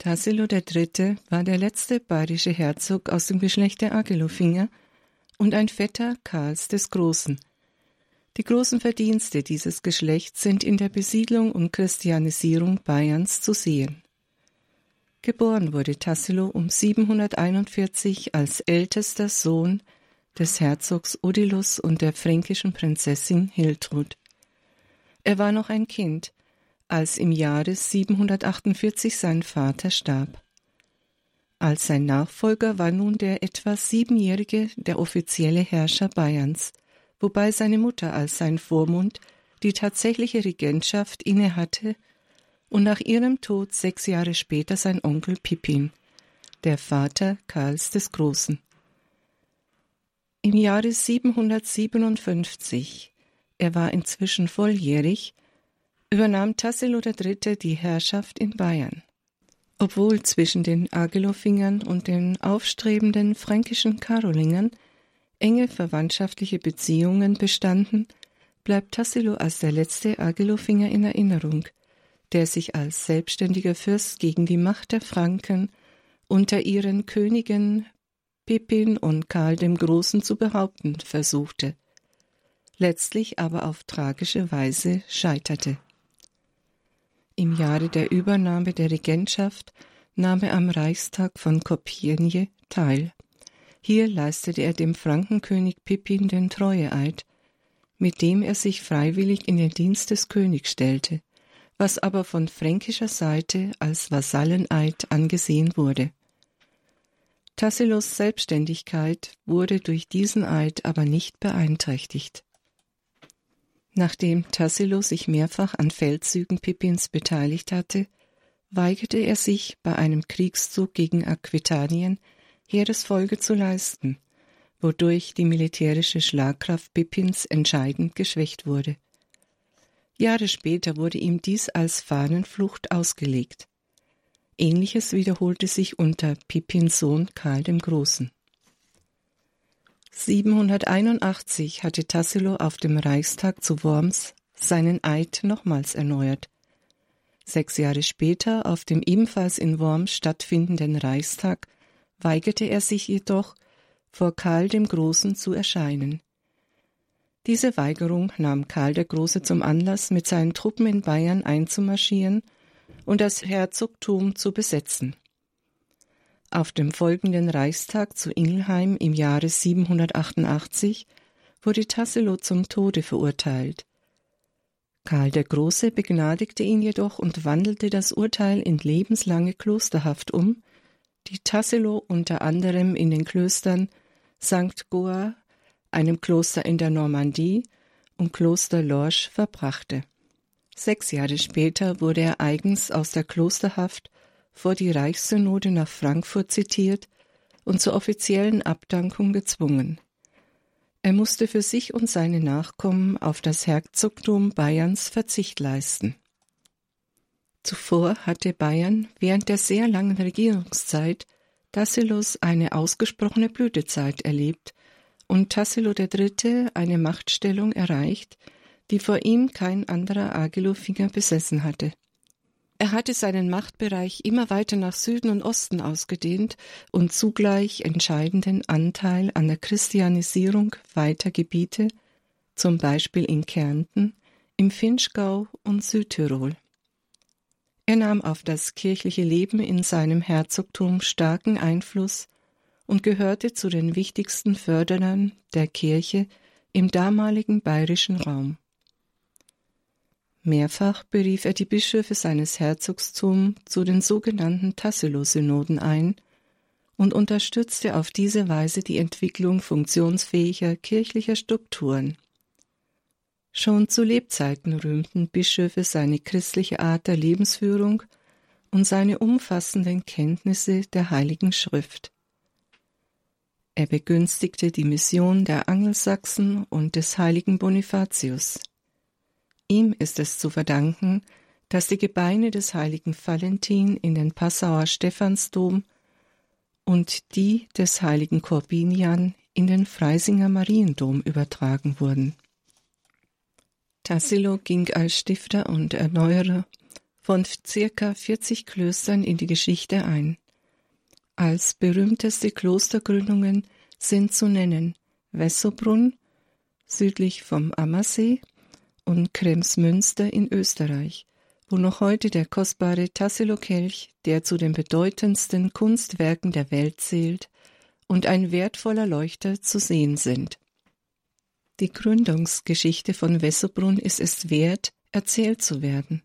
Tassilo III. war der letzte bayerische Herzog aus dem Geschlecht der Agelofinger und ein Vetter Karls des Großen. Die großen Verdienste dieses Geschlechts sind in der Besiedlung und Christianisierung Bayerns zu sehen. Geboren wurde Tassilo um 741 als ältester Sohn des Herzogs Odilus und der fränkischen Prinzessin Hiltrud. Er war noch ein Kind, als im Jahre 748 sein Vater starb. Als sein Nachfolger war nun der etwa siebenjährige der offizielle Herrscher Bayerns, wobei seine Mutter als sein Vormund die tatsächliche Regentschaft innehatte und nach ihrem Tod sechs Jahre später sein Onkel Pippin, der Vater Karls des Großen. Im Jahre 757, er war inzwischen volljährig, übernahm Tassilo III. die Herrschaft in Bayern. Obwohl zwischen den Agelofingern und den aufstrebenden fränkischen Karolingern enge verwandtschaftliche Beziehungen bestanden, bleibt Tassilo als der letzte Agelofinger in Erinnerung, der sich als selbstständiger Fürst gegen die Macht der Franken unter ihren Königen Pippin und Karl dem Großen zu behaupten versuchte, letztlich aber auf tragische Weise scheiterte. Im Jahre der Übernahme der Regentschaft nahm er am Reichstag von Kopjenje teil. Hier leistete er dem Frankenkönig Pippin den Treueeid, mit dem er sich freiwillig in den Dienst des Königs stellte, was aber von fränkischer Seite als Vasalleneid angesehen wurde. Tassilos Selbstständigkeit wurde durch diesen Eid aber nicht beeinträchtigt. Nachdem Tassilo sich mehrfach an Feldzügen Pippins beteiligt hatte, weigerte er sich, bei einem Kriegszug gegen Aquitanien Heeresfolge zu leisten, wodurch die militärische Schlagkraft Pippins entscheidend geschwächt wurde. Jahre später wurde ihm dies als Fahnenflucht ausgelegt. Ähnliches wiederholte sich unter Pippins Sohn Karl dem Großen. 781 hatte Tassilo auf dem Reichstag zu Worms seinen Eid nochmals erneuert. Sechs Jahre später, auf dem ebenfalls in Worms stattfindenden Reichstag, weigerte er sich jedoch, vor Karl dem Großen zu erscheinen. Diese Weigerung nahm Karl der Große zum Anlass, mit seinen Truppen in Bayern einzumarschieren und das Herzogtum zu besetzen. Auf dem folgenden Reichstag zu Ingelheim im Jahre 788 wurde Tassilo zum Tode verurteilt. Karl der Große begnadigte ihn jedoch und wandelte das Urteil in lebenslange Klosterhaft um, die Tassilo unter anderem in den Klöstern St. Goar, einem Kloster in der Normandie, und Kloster Lorsch verbrachte. Sechs Jahre später wurde er eigens aus der Klosterhaft vor die Reichssynode nach Frankfurt zitiert und zur offiziellen Abdankung gezwungen. Er musste für sich und seine Nachkommen auf das Herzogtum Bayerns Verzicht leisten. Zuvor hatte Bayern während der sehr langen Regierungszeit Tassilos eine ausgesprochene Blütezeit erlebt und Tassilo III. eine Machtstellung erreicht, die vor ihm kein anderer Agelofinger besessen hatte. Er hatte seinen Machtbereich immer weiter nach Süden und Osten ausgedehnt und zugleich entscheidenden Anteil an der Christianisierung weiter Gebiete, zum Beispiel in Kärnten, im Finchgau und Südtirol. Er nahm auf das kirchliche Leben in seinem Herzogtum starken Einfluss und gehörte zu den wichtigsten Förderern der Kirche im damaligen bayerischen Raum. Mehrfach berief er die Bischöfe seines Herzogstums zu den sogenannten Tassilo-Synoden ein und unterstützte auf diese Weise die Entwicklung funktionsfähiger kirchlicher Strukturen. Schon zu Lebzeiten rühmten Bischöfe seine christliche Art der Lebensführung und seine umfassenden Kenntnisse der Heiligen Schrift. Er begünstigte die Mission der Angelsachsen und des heiligen Bonifatius. Ihm ist es zu verdanken, dass die Gebeine des heiligen Valentin in den Passauer Stephansdom und die des heiligen Korbinian in den Freisinger Mariendom übertragen wurden. Tassilo ging als Stifter und Erneuerer von circa 40 Klöstern in die Geschichte ein. Als berühmteste Klostergründungen sind zu nennen Wessobrunn südlich vom Ammersee und Kremsmünster in Österreich, wo noch heute der kostbare Tassilo-Kelch, der zu den bedeutendsten Kunstwerken der Welt zählt, und ein wertvoller Leuchter zu sehen sind. Die Gründungsgeschichte von Wessobrunn ist es wert, erzählt zu werden.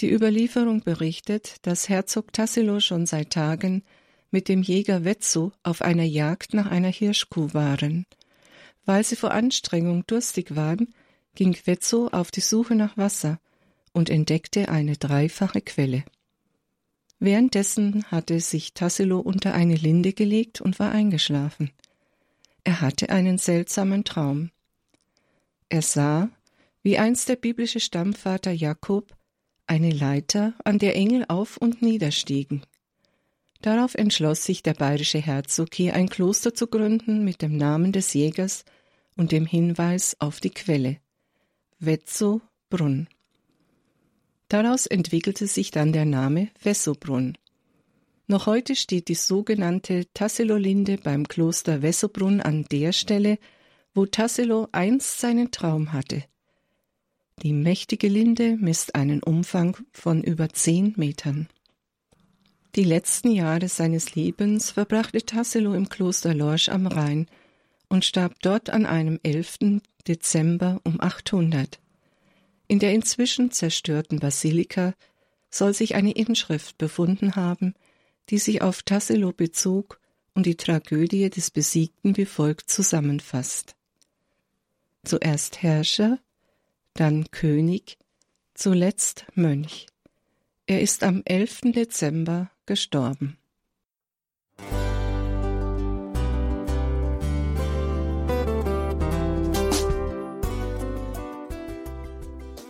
Die Überlieferung berichtet, dass Herzog Tassilo schon seit Tagen mit dem Jäger Wetzo auf einer Jagd nach einer Hirschkuh waren. Weil sie vor Anstrengung durstig waren, ging Wetzo auf die Suche nach Wasser und entdeckte eine dreifache Quelle. Währenddessen hatte sich Tassilo unter eine Linde gelegt und war eingeschlafen. Er hatte einen seltsamen Traum. Er sah, wie einst der biblische Stammvater Jakob eine Leiter, an der Engel auf und niederstiegen. Darauf entschloss sich der bayerische Herzog, hier ein Kloster zu gründen mit dem Namen des Jägers und dem Hinweis auf die Quelle. Wetzo Brunn. Daraus entwickelte sich dann der Name Wessobrunn. Noch heute steht die sogenannte Tassilo-Linde beim Kloster Wessobrunn an der Stelle, wo Tassilo einst seinen Traum hatte. Die mächtige Linde misst einen Umfang von über zehn Metern. Die letzten Jahre seines Lebens verbrachte Tassilo im Kloster Lorsch am Rhein und starb dort an einem 11. Dezember um 800. In der inzwischen zerstörten Basilika soll sich eine Inschrift befunden haben, die sich auf Tassilo bezog und die Tragödie des Besiegten wie folgt zusammenfasst. Zuerst Herrscher, dann König, zuletzt Mönch. Er ist am 11. Dezember gestorben.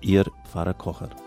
Ihr Pfarrer Kocher.